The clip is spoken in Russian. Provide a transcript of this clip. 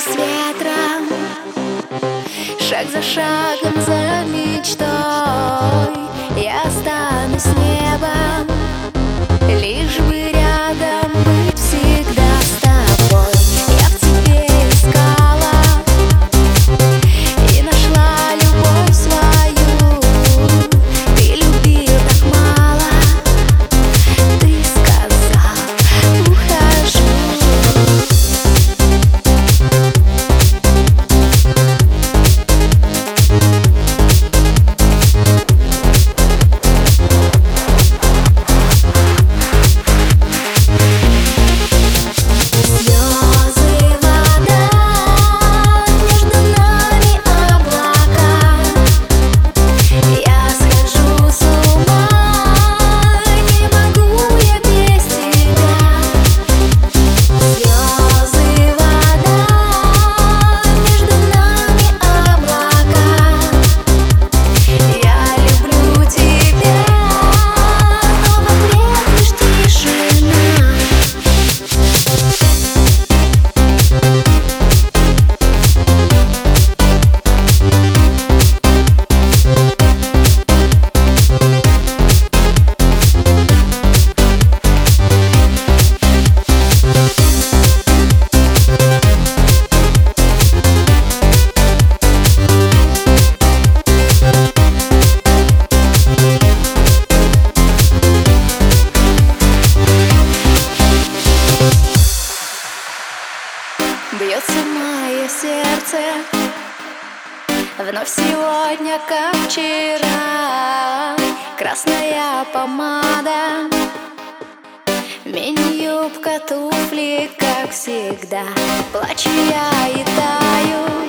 с ветром. Шаг за шагом залив Вновь сегодня, как вчера. Красная помада. Мини-юбка, туфли, как всегда. Плачу я и таю.